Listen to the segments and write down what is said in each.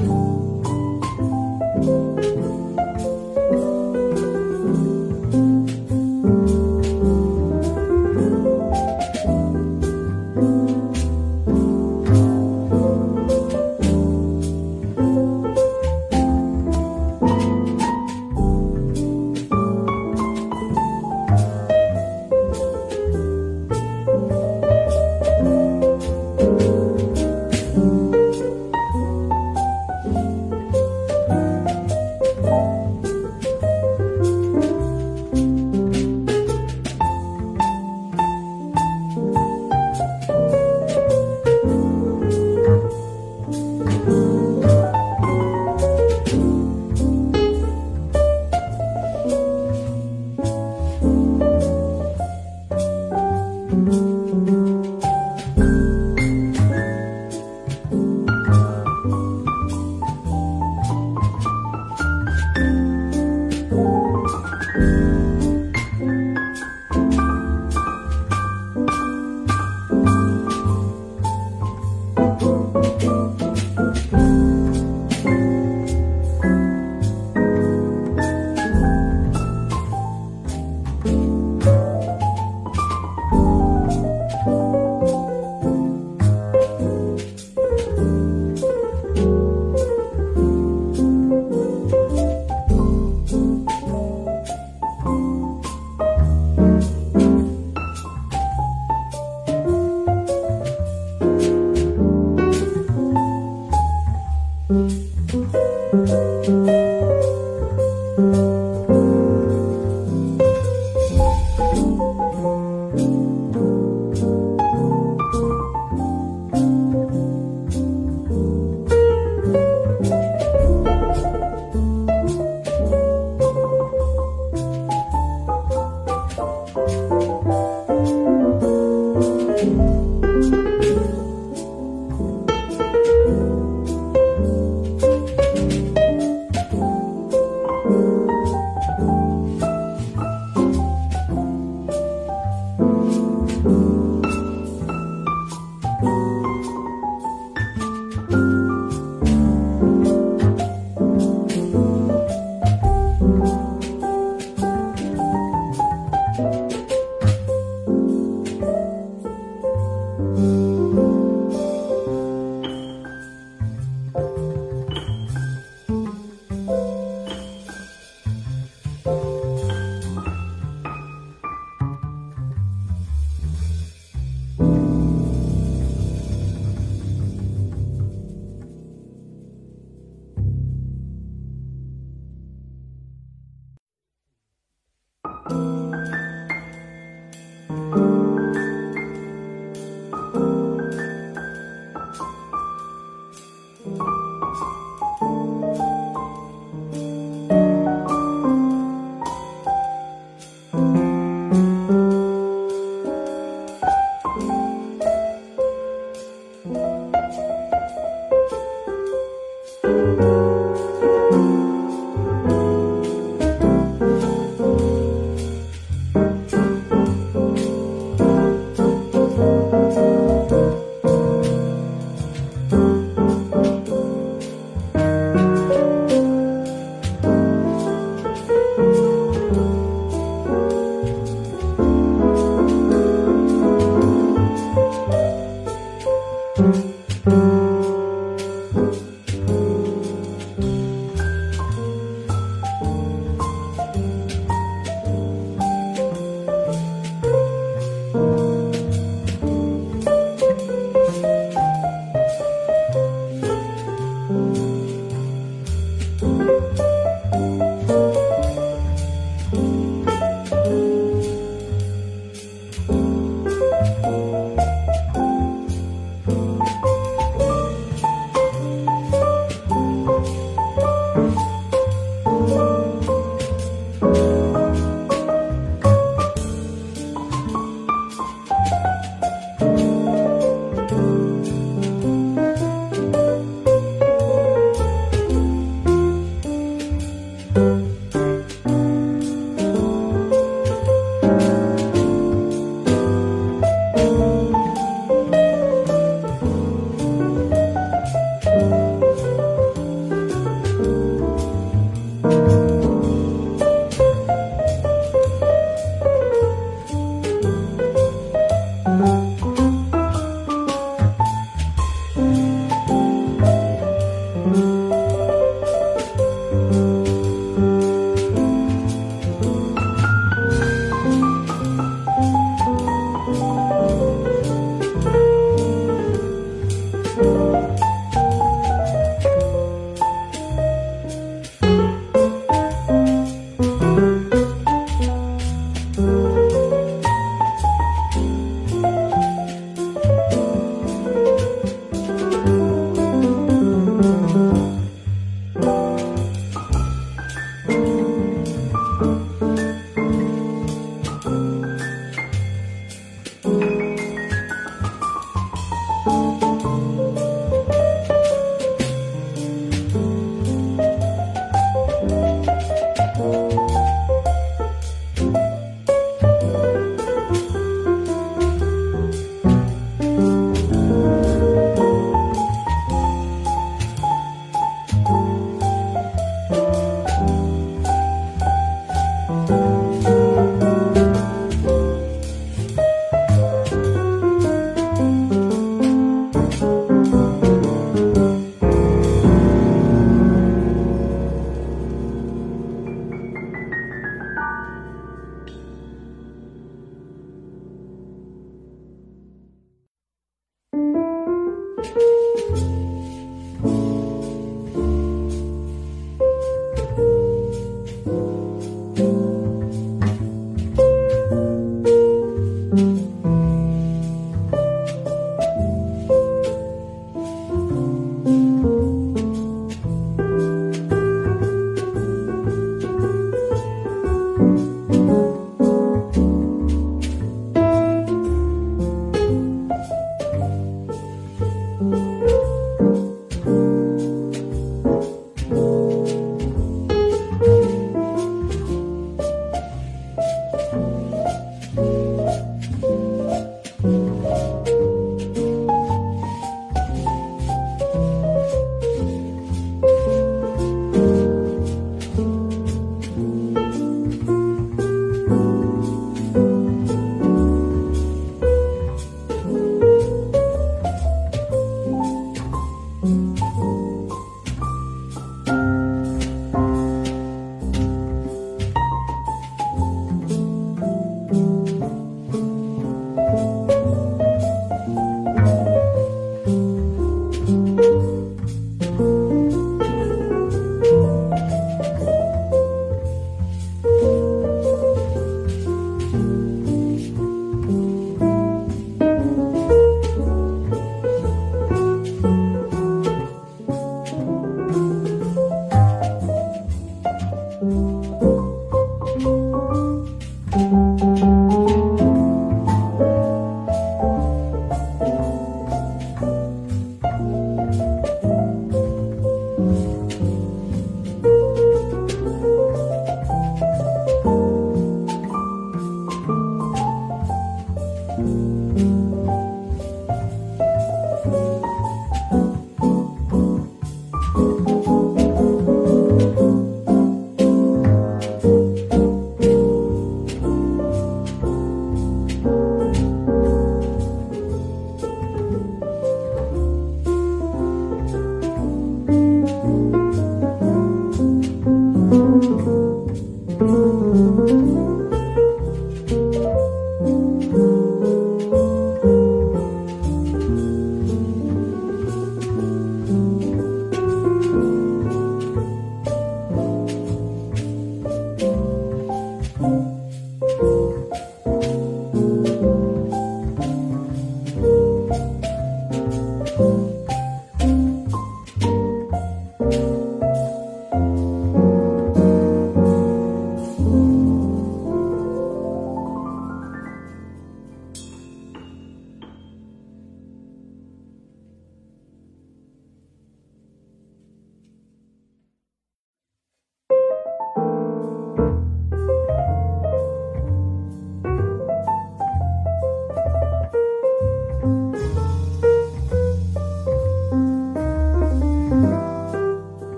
you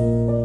Bye.